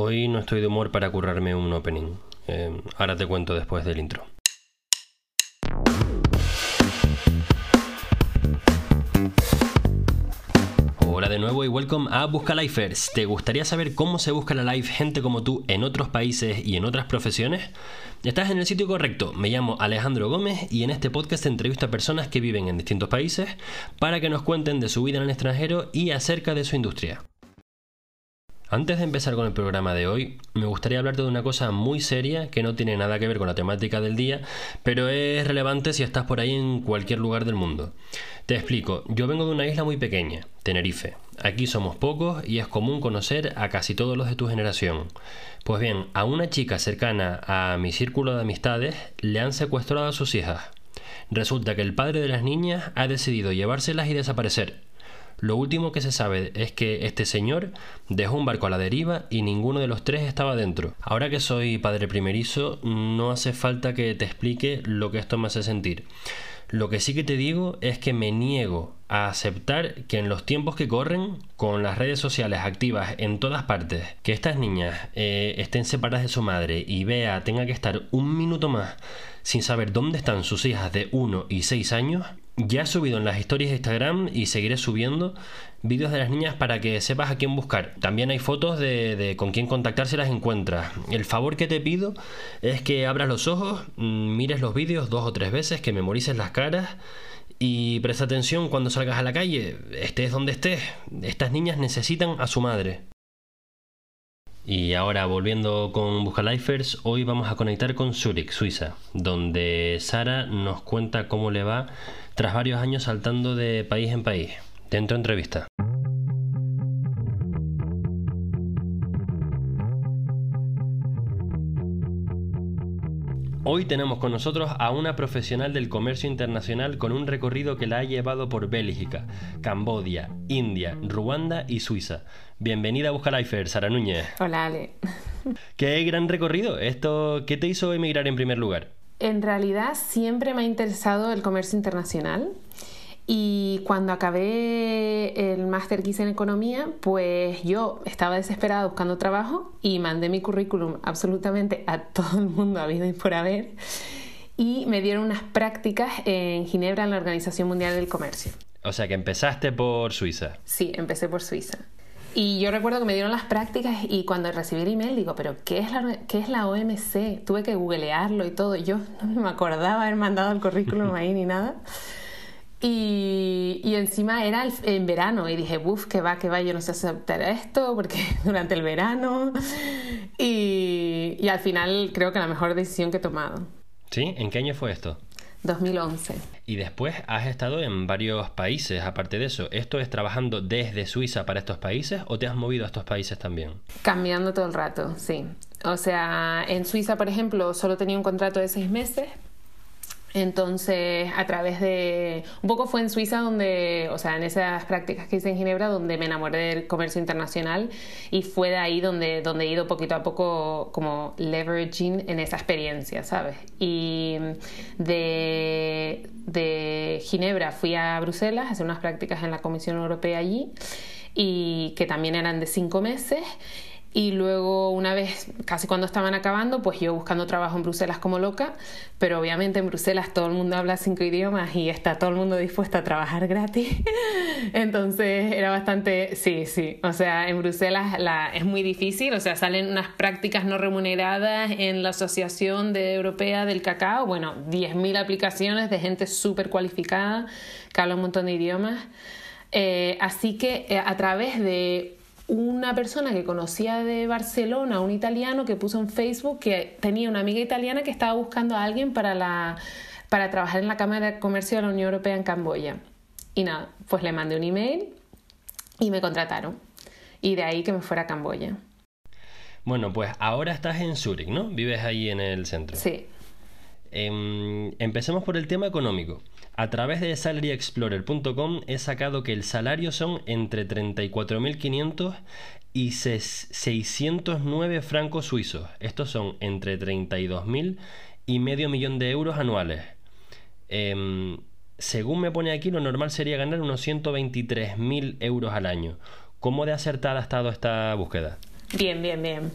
Hoy no estoy de humor para currarme un opening. Eh, ahora te cuento después del intro. Hola de nuevo y welcome a Busca Lifers. ¿Te gustaría saber cómo se busca la life gente como tú en otros países y en otras profesiones? Estás en el sitio correcto. Me llamo Alejandro Gómez y en este podcast entrevisto a personas que viven en distintos países para que nos cuenten de su vida en el extranjero y acerca de su industria. Antes de empezar con el programa de hoy, me gustaría hablarte de una cosa muy seria que no tiene nada que ver con la temática del día, pero es relevante si estás por ahí en cualquier lugar del mundo. Te explico, yo vengo de una isla muy pequeña, Tenerife. Aquí somos pocos y es común conocer a casi todos los de tu generación. Pues bien, a una chica cercana a mi círculo de amistades le han secuestrado a sus hijas. Resulta que el padre de las niñas ha decidido llevárselas y desaparecer. Lo último que se sabe es que este señor dejó un barco a la deriva y ninguno de los tres estaba dentro. Ahora que soy padre primerizo, no hace falta que te explique lo que esto me hace sentir. Lo que sí que te digo es que me niego a aceptar que en los tiempos que corren, con las redes sociales activas en todas partes, que estas niñas eh, estén separadas de su madre y vea tenga que estar un minuto más sin saber dónde están sus hijas de 1 y 6 años, ya he subido en las historias de Instagram y seguiré subiendo vídeos de las niñas para que sepas a quién buscar. También hay fotos de, con quién contactar si las encuentras. El favor que te pido es que abras los ojos, mm, mires los vídeos dos o tres veces, que memorices las caras y presta atención cuando salgas a la calle, estés donde estés. Estas niñas necesitan a su madre. Y ahora volviendo con Buscalifers, hoy vamos a conectar con Zurich, Suiza, donde Sara nos cuenta cómo le va tras varios años saltando de país en país. Dentro entrevista. Hoy tenemos con nosotros a una profesional del comercio internacional con un recorrido que la ha llevado por Bélgica, Cambodia, India, Ruanda y Suiza. Bienvenida a Buscalifer, Sara Núñez. Hola, Ale. Qué gran recorrido. Esto, ¿Qué te hizo emigrar en primer lugar? En realidad siempre me ha interesado el comercio internacional. Y cuando acabé el máster que hice en economía, pues yo estaba desesperada buscando trabajo y mandé mi currículum absolutamente a todo el mundo habido y por haber. Y me dieron unas prácticas en Ginebra en la Organización Mundial del Comercio. O sea que empezaste por Suiza. Sí, empecé por Suiza. Y yo recuerdo que me dieron las prácticas y cuando recibí el email digo, pero ¿qué es la, qué es la OMC? Tuve que googlearlo y todo. Yo no me acordaba haber mandado el currículum ahí ni nada. Y, y, encima era en verano y dije, uff, que va, que va, yo no sé aceptar esto porque durante el verano. Y, y, al final creo que la mejor decisión que he tomado. ¿Sí? ¿En qué año fue esto? 2011. Y después has estado en varios países, aparte de eso. ¿Esto es trabajando desde Suiza para estos países o te has movido a estos países también? Cambiando todo el rato, sí. O sea, en Suiza, por ejemplo, solo tenía un contrato de seis meses, entonces, a través de... Un poco fue en Suiza donde, o sea, en esas prácticas que hice en Ginebra, donde me enamoré del comercio internacional y fue de ahí donde, donde he ido poquito a poco como leveraging en esa experiencia, ¿sabes? Y de, de Ginebra fui a Bruselas a hacer unas prácticas en la Comisión Europea allí y que también eran de cinco meses y luego, una vez, casi cuando estaban acabando, pues yo buscando trabajo en Bruselas como loca, pero obviamente en Bruselas todo el mundo habla cinco idiomas y está todo el mundo dispuesto a trabajar gratis. Entonces era bastante, sí, sí, o sea, en Bruselas la, es muy difícil, o sea, salen unas prácticas no remuneradas en la Asociación de Europea del Cacao, bueno, 10.000 aplicaciones de gente súper cualificada que habla un montón de idiomas. Eh, así que eh, a través de una persona que conocía de Barcelona, un italiano que puso en Facebook que tenía una amiga italiana que estaba buscando a alguien para, la, para trabajar en la Cámara de Comercio de la Unión Europea en Camboya. Y nada, pues le mandé un email y me contrataron. Y de ahí que me fuera a Camboya. Bueno, pues ahora estás en Zurich, ¿no? Vives ahí en el centro. Sí. Em, empecemos por el tema económico. A través de salaryexplorer.com he sacado que el salario son entre 34.500 y 609 francos suizos. Estos son entre 32.000 y medio millón de euros anuales. Em, según me pone aquí, lo normal sería ganar unos 123.000 euros al año. ¿Cómo de acertada ha estado esta búsqueda? Bien, bien, bien.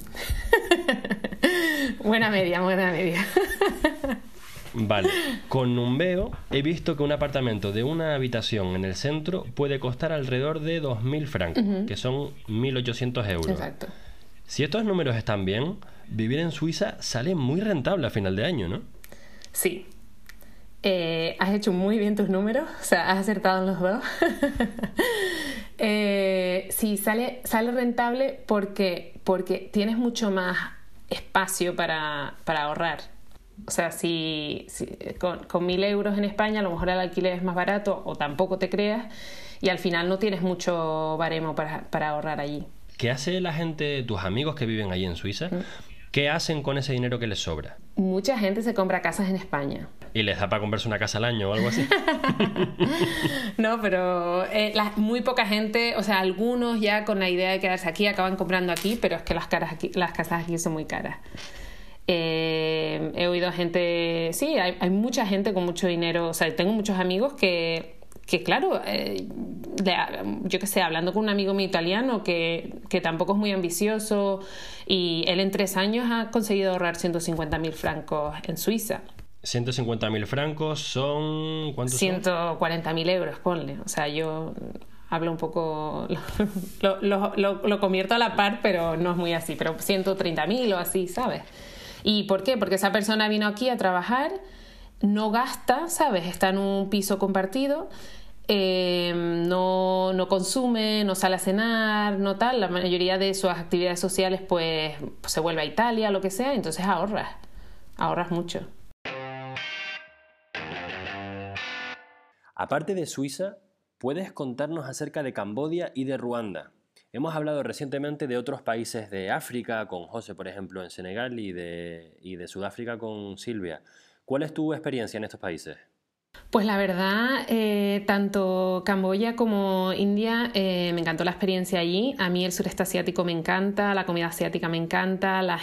buena media, buena media. Vale, con Numbeo he visto que un apartamento de una habitación en el centro puede costar alrededor de 2.000 francos, que son 1.800 euros. Exacto. Si estos números están bien, vivir en Suiza sale muy rentable a final de año, ¿no? Sí. Eh, has hecho muy bien tus números, o sea, has acertado en los dos. eh, sí, sale, sale rentable porque, porque tienes mucho más espacio para, para ahorrar. O sea, si, con, mil euros en España a lo mejor el alquiler es más barato o tampoco te creas y al final no tienes mucho baremo para, para ahorrar allí. ¿Qué hace la gente, tus amigos que viven allí en Suiza? Mm. ¿Qué hacen con ese dinero que les sobra? Mucha gente se compra casas en España. ¿Y les da para comprarse una casa al año o algo así? no, pero eh, muy poca gente, o sea, algunos ya con la idea de quedarse aquí acaban comprando aquí, pero es que las, caras aquí, las casas aquí son muy caras. Eh, he oído gente, sí, hay, hay, mucha gente con mucho dinero, o sea, tengo muchos amigos que que claro, eh, yo que sé, hablando con un amigo mío italiano que, que, tampoco es muy ambicioso y él en tres años ha conseguido ahorrar 150.000 francos en Suiza. 150.000 francos son... ¿Cuántos 140.000 euros, ponle. O sea, yo hablo un poco... Lo, lo, lo, lo, convierto a la par, pero no es muy así. Pero 130.000 o así, ¿sabes? ¿Y por qué? Porque esa persona vino aquí a trabajar no gasta, ¿sabes? Está en un piso compartido, em, no, no, consume, no sale a cenar, no tal. La mayoría de sus actividades sociales, pues, se vuelve a Italia, lo que sea, entonces ahorras, ahorras mucho. Aparte de Suiza, ¿puedes contarnos acerca de Camboya y de Ruanda? Hemos hablado recientemente de otros países de África, con José, por ejemplo, en Senegal, y de, y de Sudáfrica con Silvia. ¿Cuál es tu experiencia en estos países? Pues la verdad, eh, tanto Camboya como India eh, me encantó la experiencia allí. A mí el sureste asiático me encanta, la comida asiática me encanta, los,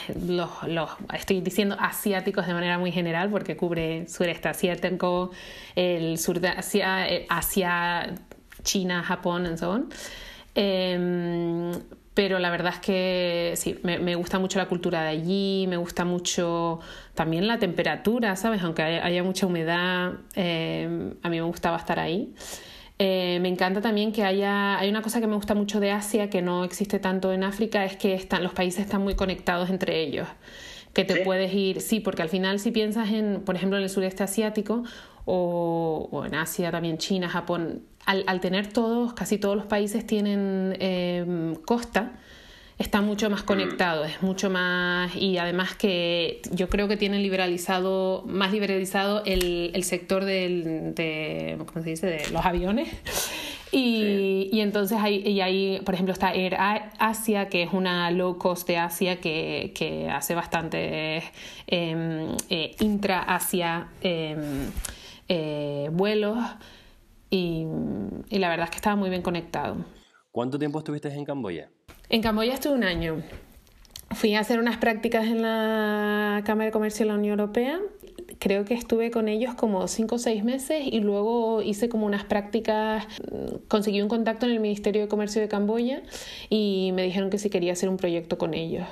los, estoy diciendo asiáticos de manera muy general porque cubre sureste asiático, el sur de Asia, eh, Asia China, Japón, y so pero la verdad es que sí, me, gusta mucho la cultura de allí, me gusta mucho también la temperatura, ¿sabes? Aunque haya, mucha humedad, eh, a mí me gustaba estar ahí. Eh, me encanta también que haya, hay una cosa que me gusta mucho de Asia que no existe tanto en África, es que están, los países están muy conectados entre ellos que te puedes ir, sí, porque al final si piensas en, por ejemplo, en el sureste asiático o, en Asia también, China, Japón, al, tener todos, casi todos los países tienen eh, costa, está mucho más conectado, es mucho más y además que yo creo que tienen liberalizado, más liberalizado el, el sector del, de, ¿cómo se dice? de los aviones. Y, y entonces hay, y ahí, por ejemplo, está Air Asia, que es una low cost de Asia que, que hace bastante em, eh, intra-Asia em, eh, vuelos y, y la verdad es que estaba muy bien conectado. ¿Cuánto tiempo estuviste en Camboya? En Camboya estuve un año. Fui a hacer unas prácticas en la Cámara de Comercio de la Unión Europea. Creo que estuve con ellos como cinco o seis meses y luego hice como unas prácticas, conseguí un contacto en el Ministerio de Comercio de Camboya y me dijeron que si quería hacer un proyecto con ellos.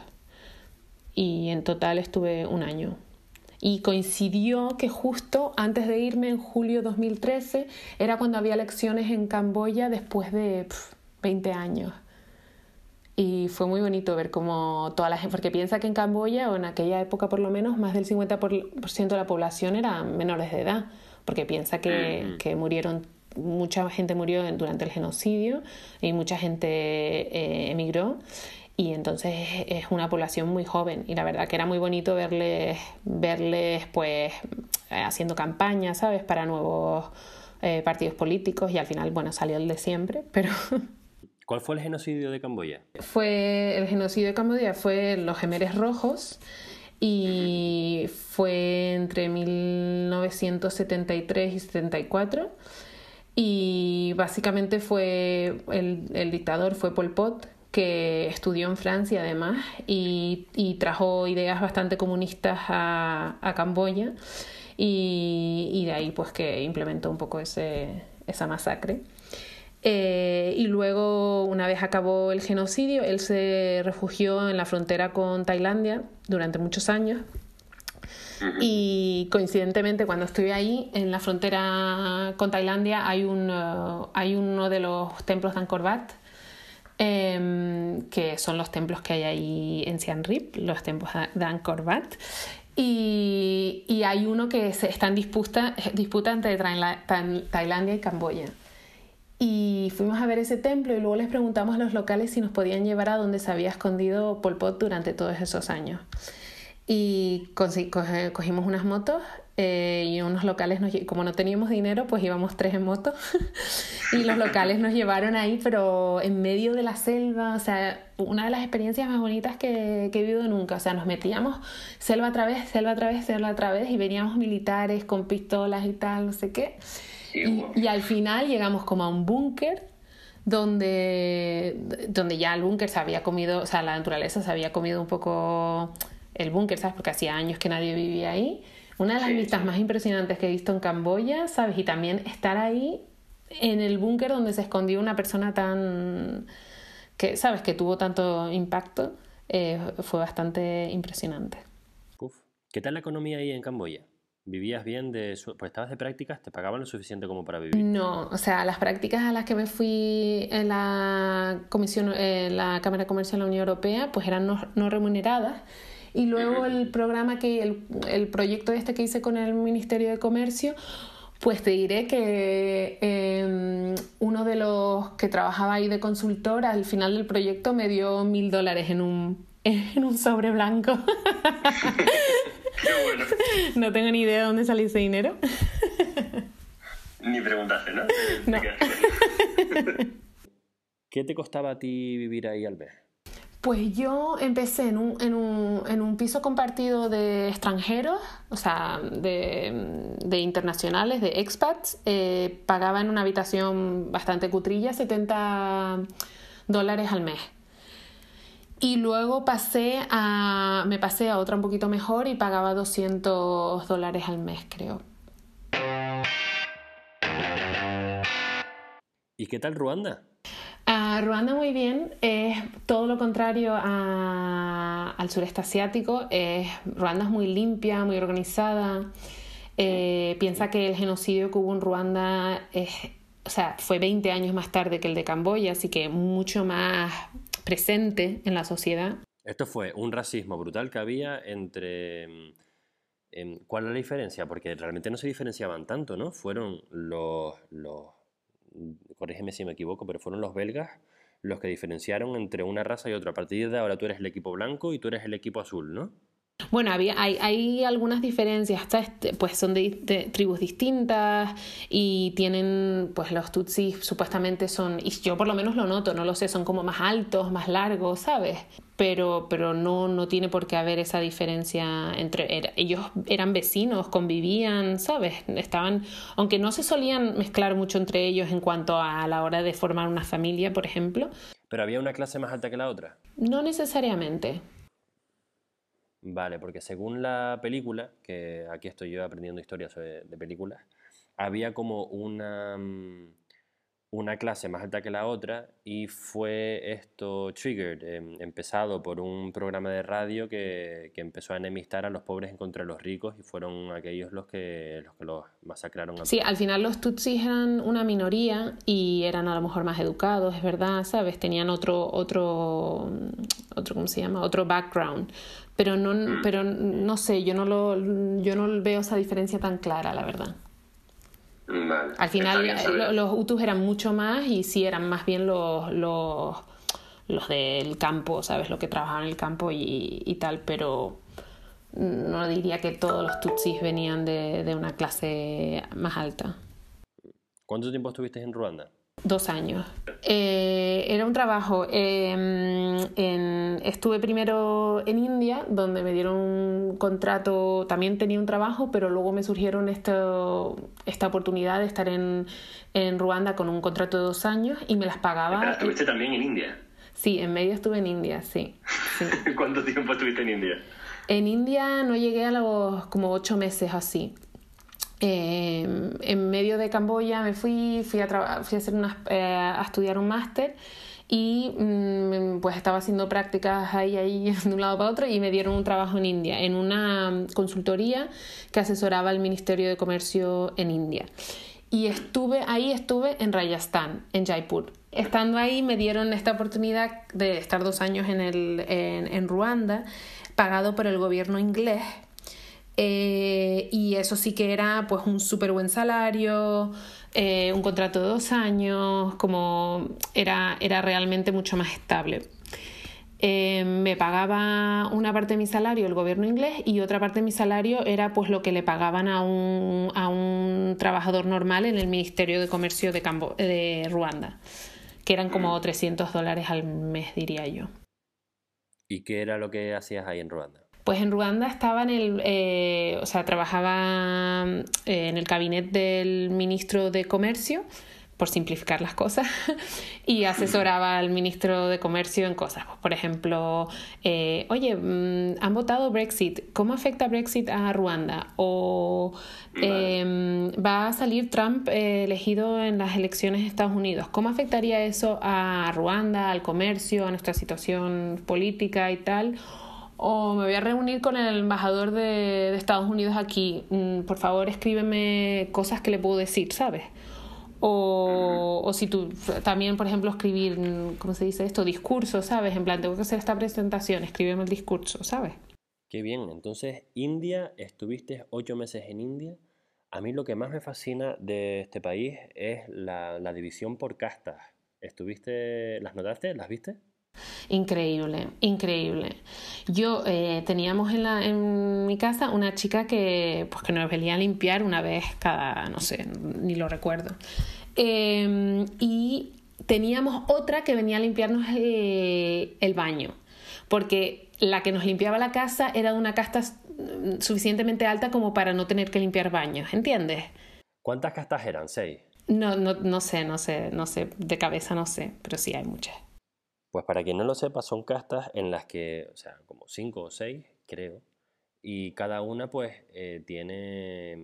Y en total estuve un año. Y coincidió que justo antes de irme en julio de 2013 era cuando había elecciones en Camboya después de 20 años. Y fue muy bonito ver cómo toda la gente, porque piensa que en Camboya, o en aquella época por lo menos, más del 50% de la población eran menores de edad, porque piensa que, que murieron, mucha gente murió durante el genocidio y mucha gente eh, emigró. Y entonces es una población muy joven y la verdad que era muy bonito verles, verles pues haciendo campaña, ¿sabes? Para nuevos eh, partidos políticos y al final, bueno, salió el de siempre, pero ¿Cuál fue el genocidio de Camboya? Fue el genocidio de Camboya fue los Gemeres Rojos y fue entre 1973 y 74 y básicamente fue el, dictador fue Pol Pot que estudió en Francia además y, trajo ideas bastante comunistas a, Camboya y, de ahí pues que implementó un poco ese, esa masacre. Eh, y luego, una vez acabó el genocidio, él se refugió en la frontera con Tailandia durante muchos años. Y coincidentemente, cuando estuve ahí, en la frontera con Tailandia, hay, un, uh, hay uno de los templos de Angkor Wat, em, que son los templos que hay ahí en Siem Reap, los templos de Angkor Wat. Y, y hay uno que se está en disputa, disputa entre Tailandia y Camboya. Y fuimos a ver ese templo y luego les preguntamos a los locales si nos podían llevar a donde se había escondido Pol Pot durante todos esos años. Y cogimos unas motos eh, y unos locales, nos, como no teníamos dinero, pues íbamos tres en moto. y los locales nos llevaron ahí, pero en medio de la selva, o sea, una de las experiencias más bonitas que, que he vivido nunca. O sea, nos metíamos selva a través, selva a través, selva a través y veníamos militares con pistolas y tal, no sé qué y, al final llegamos como a un búnker donde, donde ya el búnker se había comido, o sea, la naturaleza se había comido un poco el búnker, ¿sabes? Porque hacía años que nadie vivía ahí. Una de las vistas más impresionantes que he visto en Camboya, ¿sabes? Y también estar ahí en el búnker donde se escondió una persona tan... que, ¿sabes? Que tuvo tanto impacto, eh, fue bastante impresionante. Uf. ¿Qué tal la economía ahí en Camboya? ¿Vivías bien de pues estabas de prácticas? ¿Te pagaban lo suficiente como para vivir? No, o sea, las prácticas a las que me fui en la comisión, en la Cámara Comercial de la Unión Europea, pues eran no, remuneradas. Y luego el programa que, el, el, proyecto este que hice con el Ministerio de Comercio, pues te diré que em, uno de los que trabajaba ahí de consultor al final del proyecto me dio mil dólares en un, en un sobre blanco. No tengo ni idea de dónde salió ese dinero. Ni preguntaste, ¿no? ¿Qué te costaba a ti vivir ahí al mes? Pues yo empecé en un, en un, en un piso compartido de extranjeros, o sea, de, de internacionales, de expats. Eh, pagaba en una habitación bastante cutrilla 70 dólares al mes. Y luego pasé a, me pasé a otra un poquito mejor y pagaba 200 dólares al mes, creo. ¿Y qué tal Ruanda? Ruanda muy bien, es todo lo contrario al sureste asiático. Ruanda es muy limpia, muy organizada. Eh, piensa que el genocidio que hubo en Ruanda es, o sea, fue 20 años más tarde que el de Camboya, así que mucho más presente en la sociedad. Esto fue un racismo brutal que había entre... Mm, em, ¿Cuál es la diferencia? Porque realmente no se diferenciaban tanto, ¿no? Fueron los, los, corrígeme si me equivoco, pero fueron los belgas los que diferenciaron entre una raza y otra. A partir de ahora tú eres el equipo blanco y tú eres el equipo azul, ¿no? Bueno, había, hay, hay algunas diferencias, este, pues son de, tribus distintas y tienen, pues los tutsis supuestamente son, y yo por lo menos lo noto, no lo sé, son como más altos, más largos, ¿sabes? Pero, pero no, no tiene por qué haber esa diferencia entre ellos eran vecinos, convivían, ¿sabes? Estaban, aunque no se solían mezclar mucho entre ellos en cuanto a la hora de formar una familia, por ejemplo. ¿Pero había una clase más alta que la otra? No necesariamente. Vale, porque según la película, que aquí estoy yo aprendiendo historias de películas, había como una, mm, una clase más alta que la otra y fue esto triggered, em, empezado por un programa de radio que, que, empezó a enemistar a los pobres en contra de los ricos y fueron aquellos los que los, que los masacraron. sí, al final los tutsis eran una minoría y eran a lo mejor más educados, es verdad, ¿sabes? Tenían otro, otro, otro ¿cómo se llama? Otro background. Pero no, mm. pero no sé, yo no, lo, yo no veo esa diferencia tan clara, la verdad. Al final los Hutus eran mucho más y sí eran más bien los, los, los del campo, ¿sabes? Los que trabajaban en el campo y, y tal, pero no diría que todos los Tutsis venían de, de una clase más alta. ¿Cuánto tiempo estuviste en Ruanda? Dos años. Eh, era un trabajo. Em, en, estuve primero en India, donde me dieron un contrato, también tenía un trabajo, pero luego me surgieron esto, esta oportunidad de estar en, en Ruanda con un contrato de dos años y me las pagaba. ¿Estuviste también en India? Sí, en medio estuve en India, sí. sí. ¿Cuánto tiempo estuviste en India? En India no llegué a los como ocho meses así. Em, en medio de Camboya me fui, fui a, fui a, hacer eh, a estudiar un máster y mm, pues estaba haciendo prácticas ahí, ahí de un lado para otro y me dieron un trabajo en India, en una consultoría que asesoraba al Ministerio de Comercio en India. Y estuve ahí, estuve en Rajasthan, en Jaipur. Estando ahí me dieron esta oportunidad de estar dos años en, el, en, en Ruanda, pagado por el gobierno inglés eh, y eso sí que era pues un súper buen salario, eh, un contrato de dos años, como era, era realmente mucho más estable. Eh, me pagaba una parte de mi salario el gobierno inglés y otra parte de mi salario era pues lo que le pagaban a un, a un trabajador normal en el Ministerio de Comercio de, de Ruanda, que eran como 300 dólares al mes, diría yo. ¿Y qué era lo que hacías ahí en Ruanda? Pues en Ruanda estaba en el, eh, o sea, trabajaba eh, en el gabinete del ministro de Comercio, por simplificar las cosas, y asesoraba al ministro de Comercio en cosas. Pues, por ejemplo, eh, oye, mm, han votado Brexit, ¿cómo afecta Brexit a Ruanda? O em, va a salir Trump elegido en las elecciones de Estados Unidos, ¿cómo afectaría eso a Ruanda, al comercio, a nuestra situación política y tal? O me voy a reunir con el embajador de, Estados Unidos aquí, mm, por favor escríbeme cosas que le puedo decir, ¿sabes? O, o, si tú también, por ejemplo, escribir, ¿cómo se dice esto? Discurso, ¿sabes? En plan, tengo que hacer esta presentación, escríbeme el discurso, ¿sabes? Qué bien, entonces India, estuviste ocho meses en India. A mí lo que más me fascina de este país es la, la división por castas. ¿Estuviste, las notaste, las viste? Increíble, increíble. Yo eh, teníamos en, la, en mi casa una chica que, pues, que nos venía a limpiar una vez cada, no sé, ni lo recuerdo. Em, y teníamos otra que venía a limpiarnos el, el baño, porque la que nos limpiaba la casa era de una casta suficientemente alta como para no tener que limpiar baños, ¿entiendes? ¿Cuántas castas eran? ¿Seis? No, no, no sé, no sé, no sé, de cabeza no sé, pero sí hay muchas. Pues para quien no lo sepa, son castas en las que, o sea, como cinco o seis, creo, y cada una pues eh, tiene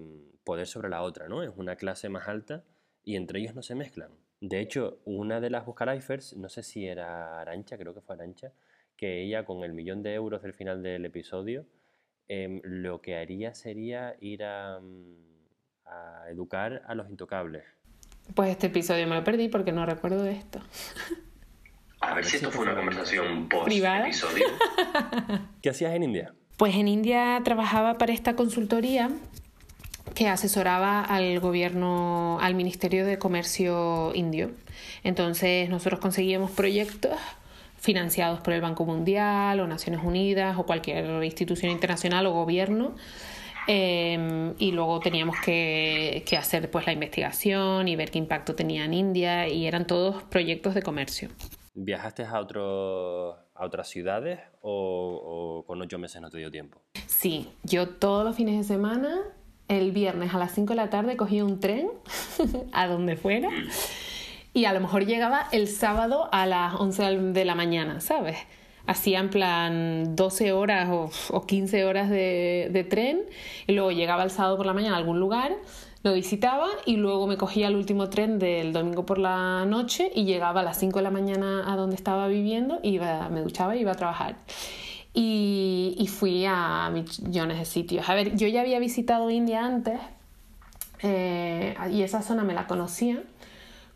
poder sobre la otra, ¿no? Es una clase más alta y entre ellos no se mezclan. De hecho, una de las Buscalifers, no sé si era Arancha, creo que fue Arancha, que ella con el millón de euros del final del episodio, em, lo que haría sería ir a, a educar a los intocables. Pues este episodio me lo perdí porque no recuerdo esto. A ver si esto fue una conversación post-episodio. ¿Qué hacías en India? Pues en India trabajaba para esta consultoría que asesoraba al gobierno, al Ministerio de Comercio indio. Entonces nosotros conseguíamos proyectos financiados por el Banco Mundial o Naciones Unidas o cualquier institución internacional o gobierno. Em, y luego teníamos que, que, hacer pues la investigación y ver qué impacto tenía en India y eran todos proyectos de comercio. ¿Viajaste a, otro, a otras ciudades o, con ocho meses no te dio tiempo? Sí, yo todos los fines de semana, el viernes a las 5 de la tarde cogía un tren a donde fuera y a lo mejor llegaba el sábado a las 11 de la mañana, ¿sabes? Hacía en plan 12 horas o, o 15 horas de, de tren y luego llegaba el sábado por la mañana a algún lugar lo visitaba y luego me cogía el último tren del domingo por la noche y llegaba a las 5 de la mañana a donde estaba viviendo, iba, me duchaba y iba a trabajar. Y, fui a millones de sitios. A ver, yo ya había visitado India antes eh, y esa zona me la conocía,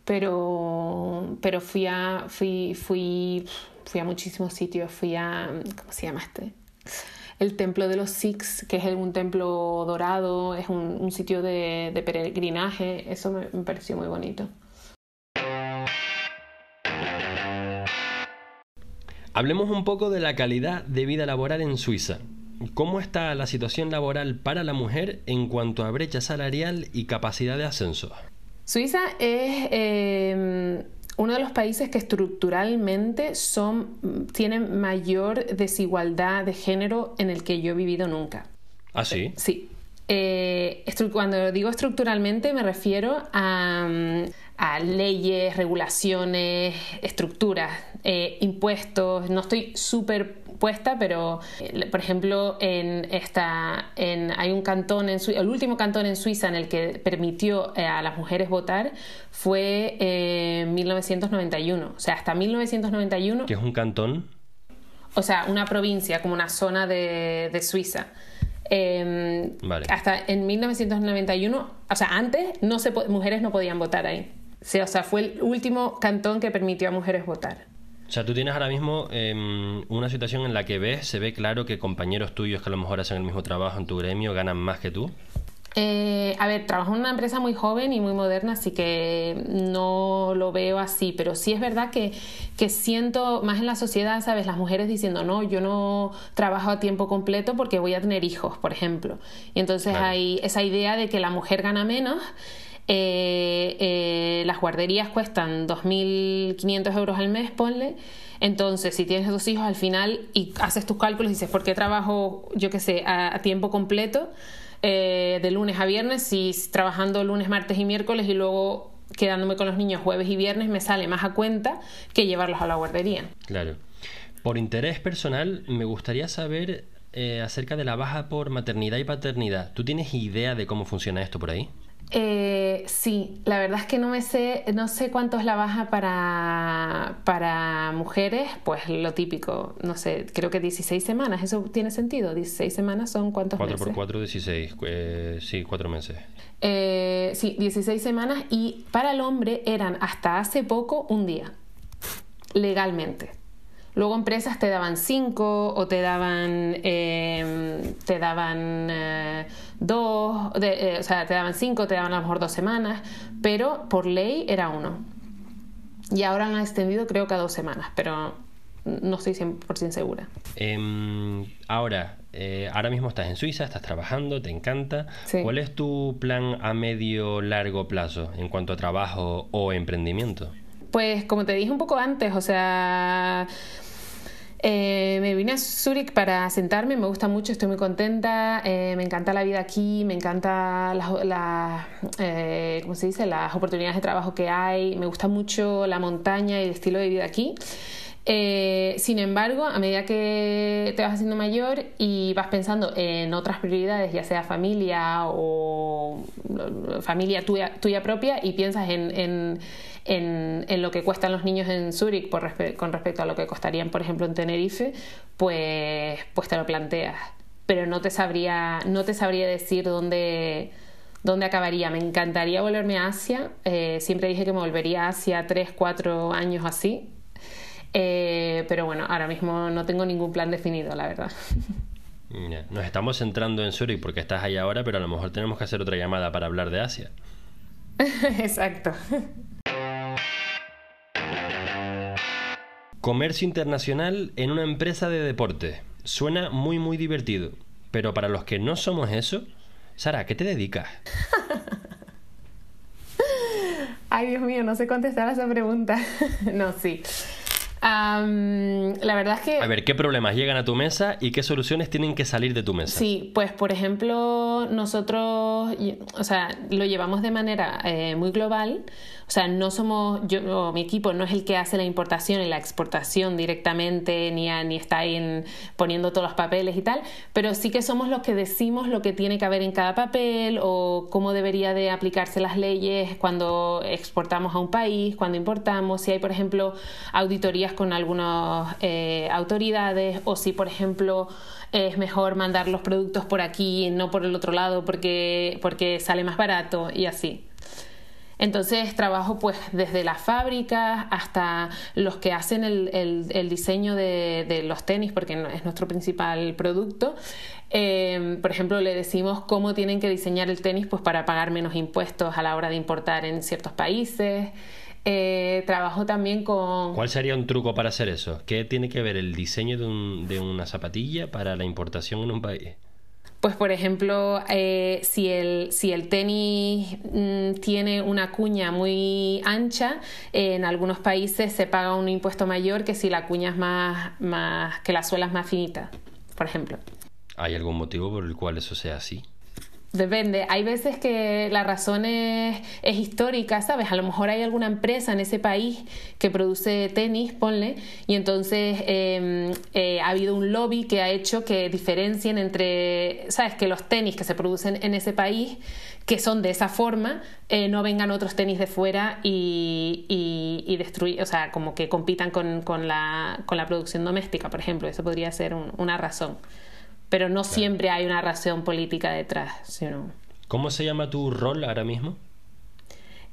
pero, pero fui, a, fui, fui a muchísimos sitios. Fui a, ¿cómo se llama este? El templo de los Sikhs, que es un templo dorado, es un, sitio de, peregrinaje, eso me, pareció muy bonito. Hablemos un poco de la calidad de vida laboral en Suiza. ¿Cómo está la situación laboral para la mujer en cuanto a brecha salarial y capacidad de ascenso? Suiza es eh, uno de los países que estructuralmente son, tienen mayor desigualdad de género en el que yo he vivido nunca. ¿Ah, sí? Sí. Eh, cuando digo estructuralmente me refiero a, leyes, regulaciones, estructuras, eh, impuestos. No estoy súper puesta, pero eh, por ejemplo en esta, en, hay un cantón en el último cantón en Suiza en el que permitió eh, a las mujeres votar fue en 1991, o sea hasta 1991. ¿Qué es un cantón? O sea, una provincia como una zona de, de Suiza. Em, hasta en 1991, o sea, antes no se mujeres no podían votar ahí. o sea, fue el último cantón que permitió a mujeres votar. O sea, tú tienes ahora mismo em, una situación en la que ves, se ve claro que compañeros tuyos que a lo mejor hacen el mismo trabajo en tu gremio ganan más que tú. Eh, a ver, trabajo en una empresa muy joven y muy moderna, así que no lo veo así, pero sí es verdad que, que siento más en la sociedad, ¿sabes? Las mujeres diciendo, no, yo no trabajo a tiempo completo porque voy a tener hijos, por ejemplo. Y entonces hay esa idea de que la mujer gana menos. Eh, eh, las guarderías cuestan 2.500 euros al mes, ponle. Entonces, si tienes dos hijos al final y haces tus cálculos y dices, ¿por qué trabajo, yo qué sé, a tiempo completo? Eh, de lunes a viernes y trabajando lunes, martes y miércoles y luego quedándome con los niños jueves y viernes me sale más a cuenta que llevarlos a la guardería. Claro. Por interés personal, me gustaría saber eh, acerca de la baja por maternidad y paternidad. ¿Tú tienes idea de cómo funciona esto por ahí? Eh, sí, la verdad es que no me sé, no sé cuánto es la baja para, para mujeres, pues lo típico, no sé, creo que 16 semanas, ¿eso tiene sentido? 16 semanas son cuántos 4 meses? 4 por 4, 16, eh, sí, 4 meses. Eh, sí, 16 semanas y para el hombre eran hasta hace poco un día, legalmente. Luego empresas te daban cinco o te daban, em, te daban dos, eh, o sea, te daban cinco, te daban a lo mejor dos semanas, pero por ley era uno. Y ahora han extendido creo que a dos semanas, pero no estoy 100% segura. Em, ahora, eh, ahora mismo estás en Suiza, estás trabajando, te encanta. ¿Cuál es tu plan a medio largo plazo en cuanto a trabajo o emprendimiento? Pues como te dije un poco antes, o sea, eh, me vine a Zurich para sentarme, me gusta mucho, estoy muy contenta, eh, me encanta la vida aquí, me encanta las, eh, ¿cómo se dice? las oportunidades de trabajo que hay, me gusta mucho la montaña y el estilo de vida aquí. Sin embargo, a medida que te vas haciendo mayor y vas pensando en otras prioridades, ya sea familia o familia tuya, propia, y piensas en en, lo que cuestan los niños en Zurich con respecto a lo que costarían, por ejemplo, en Tenerife, pues, pues te lo planteas. Pero no te sabría, no te sabría decir dónde, dónde acabaría. Me encantaría volverme a Asia. Eh, siempre dije que me volvería a Asia tres, cuatro años así. Eh, pero bueno, ahora mismo no tengo ningún plan definido, la verdad. Nos estamos centrando en Zurich porque estás ahí ahora, pero a lo mejor tenemos que hacer otra llamada para hablar de Asia. Exacto. Comercio internacional en una empresa de deporte. Suena muy muy divertido. Pero para los que no somos eso, Sara, ¿qué te dedicas? Ay, Dios mío, no sé contestar a esa pregunta. no, sí la verdad es que... A ver, ¿qué problemas llegan a tu mesa y qué soluciones tienen que salir de tu mesa? Sí, pues por ejemplo, nosotros, o sea, lo llevamos de manera eh, muy global. O sea, no somos, yo, mi equipo no es el que hace la importación y la exportación directamente, ni, ni está ahí poniendo todos los papeles y tal, pero sí que somos los que decimos lo que tiene que haber en cada papel o cómo debería de aplicarse las leyes cuando exportamos a un país, cuando importamos, si hay, por ejemplo, auditorías con algunas eh, autoridades o si, por ejemplo, es mejor mandar los productos por aquí, no por el otro lado, porque, porque sale más barato y así. Entonces trabajo pues desde las fábricas hasta los que hacen el, diseño de, los tenis, porque es nuestro principal producto. Em, por ejemplo, le decimos cómo tienen que diseñar el tenis pues, para pagar menos impuestos a la hora de importar en ciertos países. Eh, trabajo también con... ¿Cuál sería un truco para hacer eso? ¿Qué tiene que ver el diseño de, una zapatilla para la importación en un país? Pues por ejemplo, eh, si, el, si el tenis mm, tiene una cuña muy ancha, en algunos países se paga un impuesto mayor que si la cuña es más, más que la suela es más finita, por ejemplo. ¿Hay algún motivo por el cual eso sea así? Depende. Hay veces que la razón es, histórica, ¿sabes? A lo mejor hay alguna empresa en ese país que produce tenis, ponle, y entonces em, eh, ha habido un lobby que ha hecho que diferencien entre, ¿sabes? Que los tenis que se producen en ese país, que son de esa forma, eh, no vengan otros tenis de fuera y, y, destruir, o sea, como que compitan con, con, la, con la producción doméstica, por ejemplo. Eso podría ser una razón pero no siempre hay una razón política detrás. Sino... ¿Cómo se llama tu rol ahora mismo?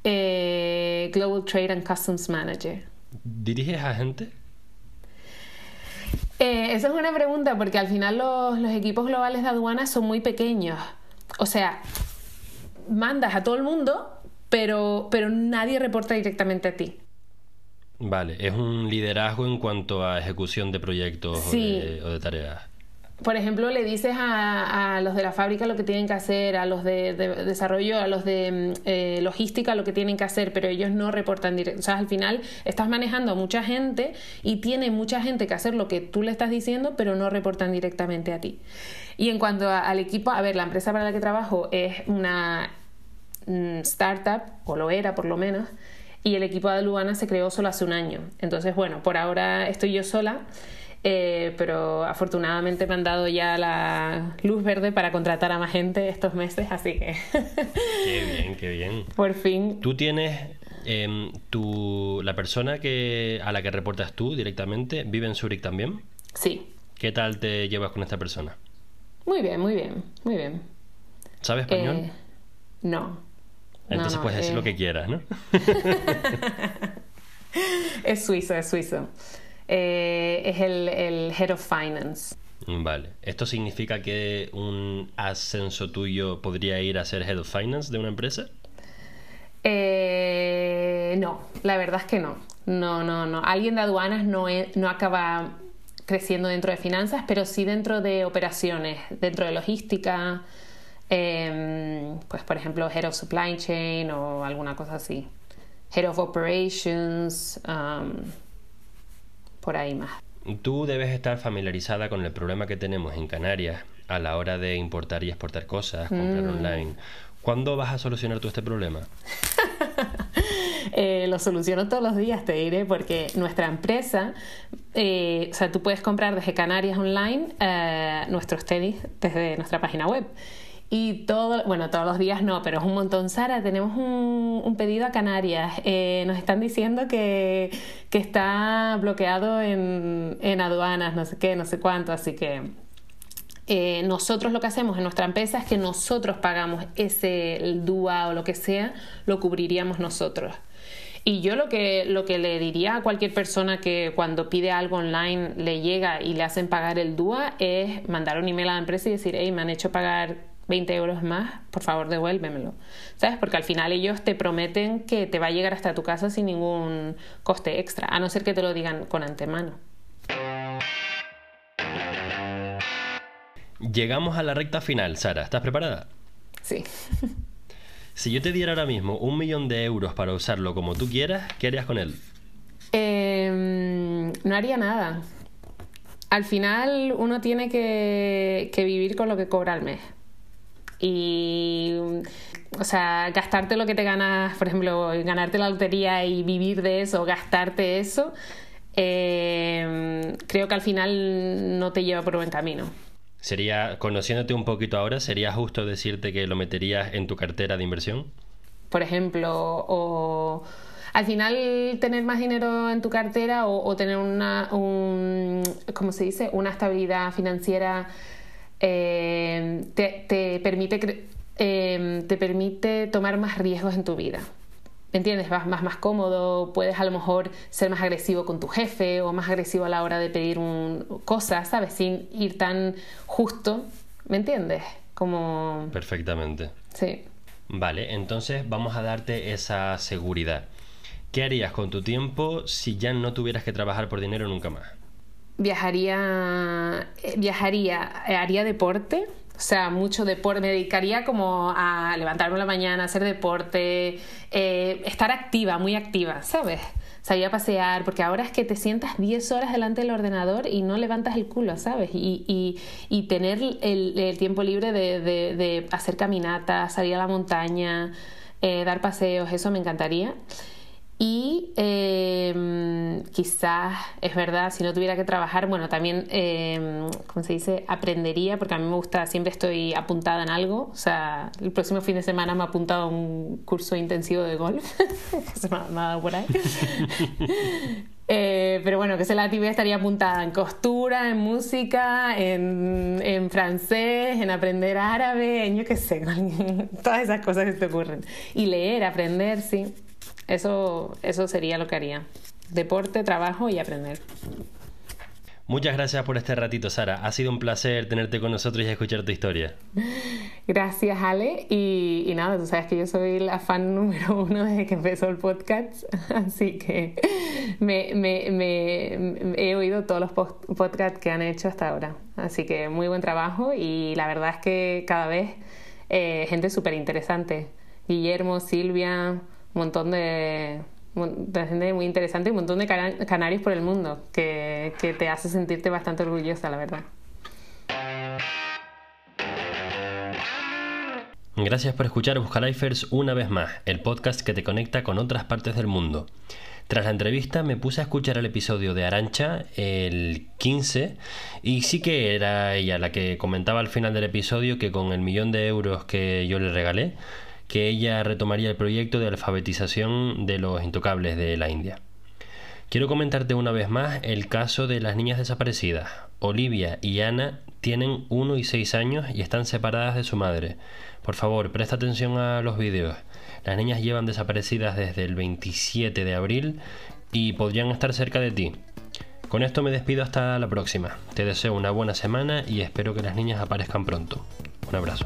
Eh, Global Trade and Customs Manager. ¿Diriges a gente? Eh, esa es una pregunta porque al final los, los equipos globales de aduanas son muy pequeños. O sea, mandas a todo el mundo, pero, pero nadie reporta directamente a ti. Vale, es un liderazgo en cuanto a ejecución de proyectos o, de, tareas por ejemplo, le dices a, los de la fábrica lo que tienen que hacer, a los de, desarrollo, a los de mm, eh, logística lo que tienen que hacer, pero ellos no reportan directo. O sea, al final estás manejando a mucha gente y tiene mucha gente que hacer lo que tú le estás diciendo, pero no reportan directamente a ti. Y en cuanto al equipo, a ver, la empresa para la que trabajo es una mm, startup, o lo era por lo menos, y el equipo de aduana se creó solo hace un año. Entonces, bueno, por ahora estoy yo sola. Eh, pero afortunadamente me han dado ya la luz verde para contratar a más gente estos meses, así que... qué bien, qué bien. Por fin. Tú tienes... Eh, tu, la persona que, a la que reportas tú directamente vive en Zurich también. Sí. ¿Qué tal te llevas con esta persona? Muy bien, muy bien, muy bien. ¿Sabe español? Eh, no. Entonces puedes decir lo que quieras, ¿no? es suizo, es suizo. Eh, es el, Head of Finance. Vale. ¿Esto significa que un ascenso tuyo podría ir a ser Head of Finance de una empresa? Eh, no, la verdad es que no. No, no, no. Alguien de aduanas no, no acaba creciendo dentro de finanzas, pero sí dentro de operaciones, dentro de logística, em, pues por ejemplo Head of Supply Chain o alguna cosa así. Head of Operations. Um, por ahí más. Tú debes estar familiarizada con el problema que tenemos en Canarias a la hora de importar y exportar cosas, comprar mm. online. ¿Cuándo vas a solucionar tú este problema? Eh, lo soluciono todos los días, te diré, porque nuestra empresa, eh, o sea, tú puedes comprar desde Canarias online eh, nuestros tenis desde nuestra página web. Y todo, bueno, todos los días no, pero es un montón. Sara, tenemos un, pedido a Canarias. Eh, nos están diciendo que, que está bloqueado en, en, aduanas, no sé qué, no sé cuánto. Así que eh, nosotros lo que hacemos en nuestra empresa es que nosotros pagamos ese DUA o lo que sea, lo cubriríamos nosotros. Y yo lo que, lo que le diría a cualquier persona que cuando pide algo online le llega y le hacen pagar el DUA es mandar un email a la empresa y decir, hey, me han hecho pagar 20 euros más, por favor devuélvemelo. ¿Sabes? Porque al final ellos te prometen que te va a llegar hasta tu casa sin ningún coste extra, a no ser que te lo digan con antemano. Llegamos a la recta final, Sara. ¿Estás preparada? Sí. si yo te diera ahora mismo un millón de euros para usarlo como tú quieras, ¿qué harías con él? Em, no haría nada. Al final uno tiene que, que vivir con lo que cobra al mes y o sea, gastarte lo que te ganas, por ejemplo, ganarte la lotería y vivir de eso, gastarte eso, eh, creo que al final no te lleva por buen camino. Sería, conociéndote un poquito ahora, ¿sería justo decirte que lo meterías en tu cartera de inversión? Por ejemplo, o al final tener más dinero en tu cartera o, tener una, un, ¿cómo se dice? Una estabilidad financiera eh, te, permite, eh, te permite tomar más riesgos en tu vida. ¿Me entiendes? Vas más, más cómodo, puedes a lo mejor ser más agresivo con tu jefe o más agresivo a la hora de pedir un, cosas, ¿sabes? Sin ir tan justo, ¿me entiendes? Como... Perfectamente. Sí. Vale, entonces vamos a darte esa seguridad. ¿Qué harías con tu tiempo si ya no tuvieras que trabajar por dinero nunca más? Viajaría, eh, viajaría, eh, haría deporte, o sea, mucho deporte, me dedicaría como a levantarme en la mañana, hacer deporte, eh, estar activa, muy activa, ¿sabes? salir a pasear, porque ahora es que te sientas 10 horas delante del ordenador y no levantas el culo, ¿sabes? Y, y, tener el, tiempo libre de, hacer caminatas, salir a la montaña, dar paseos, eso me encantaría. Y eh, quizás, es verdad, si no tuviera que trabajar, bueno, también, eh, ¿cómo se dice? Aprendería, porque a mí me gusta, siempre estoy apuntada en algo. O sea, el próximo fin de semana me he apuntado a un curso intensivo de golf, se me ha, dado por ahí. Eh, pero bueno, que sé, la tibia estaría apuntada en costura, en música, en, en francés, en aprender árabe, en yo qué sé, todas esas cosas que te ocurren. Y leer, aprender, sí. Eso, eso sería lo que haría. Deporte, trabajo y aprender. Muchas gracias por este ratito, Sara. Ha sido un placer tenerte con nosotros y escuchar tu historia. Gracias, Ale. Y, nada, tú sabes que yo soy la fan número uno desde que empezó el podcast. Así que me, he oído todos los podcasts que han hecho hasta ahora. Así que muy buen trabajo y la verdad es que cada vez eh, gente súper interesante. Guillermo, Silvia, un montón de, gente muy interesante y un montón de canarios por el mundo que, que te hace sentirte bastante orgullosa, la verdad. Gracias por escuchar Buscalifers una vez más, el podcast que te conecta con otras partes del mundo. Tras la entrevista me puse a escuchar el episodio de Arancha, el 15, y sí que era ella la que comentaba al final del episodio que con el millón de euros que yo le regalé, que ella retomaría el proyecto de alfabetización de los intocables de la India. Quiero comentarte una vez más el caso de las niñas desaparecidas. Olivia y Ana tienen 1 y 6 años y están separadas de su madre. Por favor, presta atención a los vídeos. Las niñas llevan desaparecidas desde el 27 de abril y podrían estar cerca de ti. Con esto me despido hasta la próxima. Te deseo una buena semana y espero que las niñas aparezcan pronto. Un abrazo.